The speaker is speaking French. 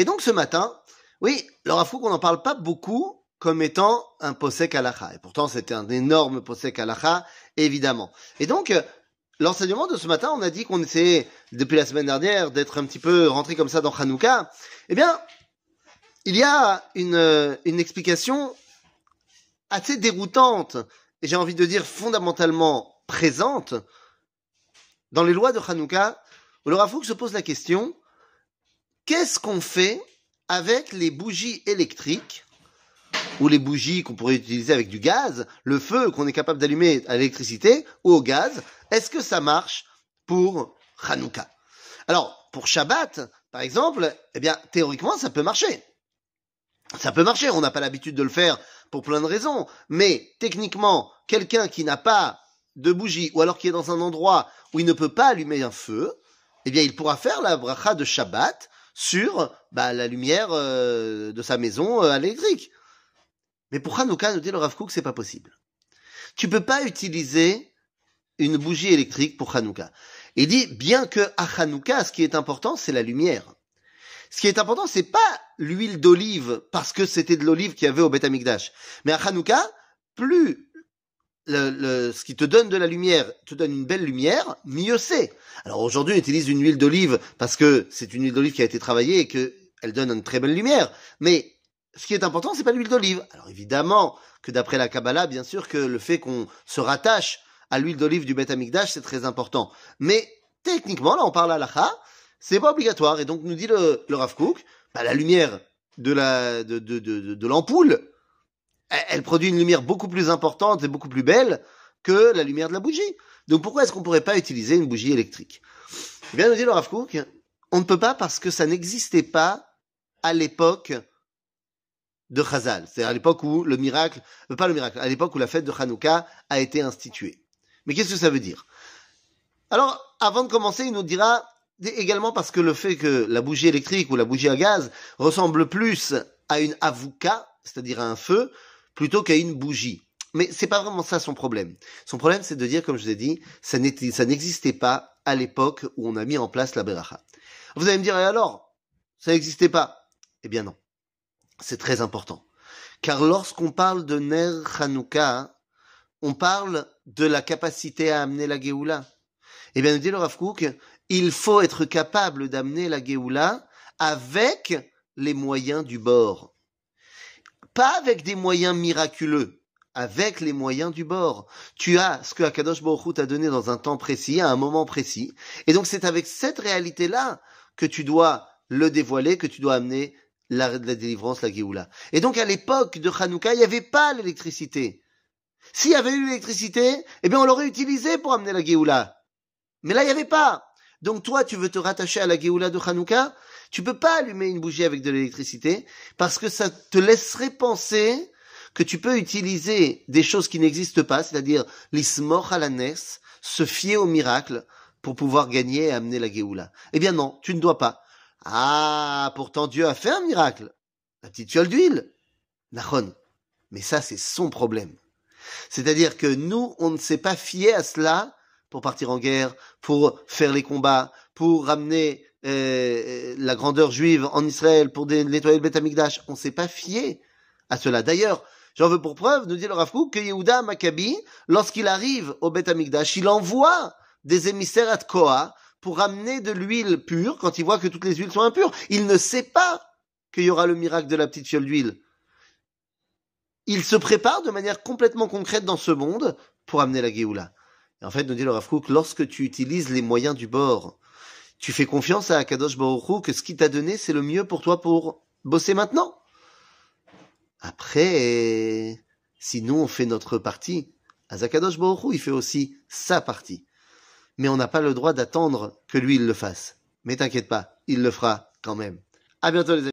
Et donc ce matin, oui, le Rafouk, on n'en parle pas beaucoup comme étant un posek halacha. Et pourtant, c'était un énorme posek halacha, évidemment. Et donc, l'enseignement de ce matin, on a dit qu'on essayait, depuis la semaine dernière, d'être un petit peu rentré comme ça dans Hanouka. Eh bien, il y a une, une explication assez déroutante, et j'ai envie de dire fondamentalement présente, dans les lois de Hanouka, où le Rafouk se pose la question, qu'est-ce qu'on fait avec les bougies électriques ou les bougies qu'on pourrait utiliser avec du gaz, le feu qu'on est capable d'allumer à l'électricité ou au gaz, est-ce que ça marche pour Hanouka? Alors, pour Shabbat, par exemple, eh bien, théoriquement, ça peut marcher. Ça peut marcher, on n'a pas l'habitude de le faire pour plein de raisons, mais techniquement, quelqu'un qui n'a pas de bougie, ou alors qui est dans un endroit où il ne peut pas allumer un feu, eh bien, il pourra faire la bracha de Shabbat sur bah, la lumière euh, de sa maison euh, à l'électrique. Mais pour Hanouka, nous dit le Rav Kook, c'est pas possible? Tu peux pas utiliser une bougie électrique pour Hanouka. Il dit, bien que à Hanouka, ce qui est important, c'est la lumière. Ce qui est important, c'est pas l'huile d'olive, parce que c'était de l'olive qu'il y avait au Beth Amikdash. Mais à Hanouka, plus le, ce qui te donne de la lumière te donne une belle lumière, mieux c'est. Alors aujourd'hui, on utilise une huile d'olive parce que c'est une huile d'olive qui a été travaillée et que elle donne une très belle lumière. Mais ce qui est important, c'est pas l'huile d'olive. Alors évidemment que d'après la Kabbalah, bien sûr que le fait qu'on se rattache à l'huile d'olive du Beth Amikdash, c'est très important. Mais techniquement, là, on parle à l'Acha, c'est pas obligatoire. Et donc, nous dit le, le Rav bah, la lumière de la de, de, de, de l'ampoule, elle, produit une lumière beaucoup plus importante et beaucoup plus belle que la lumière de la bougie. Donc pourquoi est-ce qu'on pourrait pas utiliser une bougie électrique? Eh bien, nous dit le Rav on ne peut pas parce que ça n'existait pas à l'époque de Chazal, c'est à l'époque où le miracle, euh, pas le miracle, à l'époque où la fête de Hanouka a été instituée. Mais qu'est-ce que ça veut dire? Alors, avant de commencer, il nous dira également parce que le fait que la bougie électrique ou la bougie à gaz ressemble plus à une avouka, c'est-à-dire à un feu, plutôt qu'à une bougie. Mais c'est pas vraiment ça son problème. Son problème, c'est de dire, comme je vous ai dit, ça n'existait pas à l'époque où on a mis en place la beracha. Vous allez me dire, et alors? Ça n'existait pas? Eh bien non. C'est très important. Car lorsqu'on parle de Ner Hanouka, on parle de la capacité à amener la Géoula. Eh bien, nous dit le Rav il faut être capable d'amener la Géoula avec les moyens du bord. Pas avec des moyens miraculeux, avec les moyens du bord. Tu as ce que Akadosh Baruch t'a donné dans un temps précis, à un moment précis. Et donc c'est avec cette réalité-là que tu dois le dévoiler, que tu dois amener la, délivrance, la Géoula. Et donc à l'époque de Hanouka, il n'y avait pas l'électricité. S'il y avait eu l'électricité, eh bien on l'aurait utilisé pour amener la Géoula. Mais là, il n'y avait pas. Donc toi, tu veux te rattacher à la Géoula de Hanouka Tu peux pas allumer une bougie avec de l'électricité parce que ça te laisserait penser que tu peux utiliser des choses qui n'existent pas, c'est-à-dire l'ismor alanes, se fier au miracle pour pouvoir gagner et amener la Géoula. Eh bien non, tu ne dois pas. Ah, pourtant Dieu a fait un miracle. La petite fiole d'huile. Nahon. Mais ça, c'est son problème. C'est-à-dire que nous, on ne s'est pas fié à cela pour partir en guerre, pour faire les combats, pour ramener euh, la grandeur juive en Israël, pour nettoyer le Beth Amikdash. On s'est pas fié à cela. D'ailleurs, j'en veux pour preuve, nous dit le Rav que Yehuda Maccabi, lorsqu'il arrive au Beth Amikdash, il envoie des émissaires à Tkoa pour ramener de l'huile pure quand il voit que toutes les huiles sont impures. Il ne sait pas qu'il y aura le miracle de la petite fiole d'huile. Il se prépare de manière complètement concrète dans ce monde pour amener la Géoula. En fait, nous dit le Rav lorsque tu utilises les moyens du bord, tu fais confiance à Akadosh Baruch que ce qu'il t'a donné, c'est le mieux pour toi pour bosser maintenant. Après, si nous on fait notre partie, Azakadosh Baruch il fait aussi sa partie mais on n'a pas le droit d'attendre que lui il le fasse. Mais t'inquiète pas, il le fera quand même. À bientôt les amis.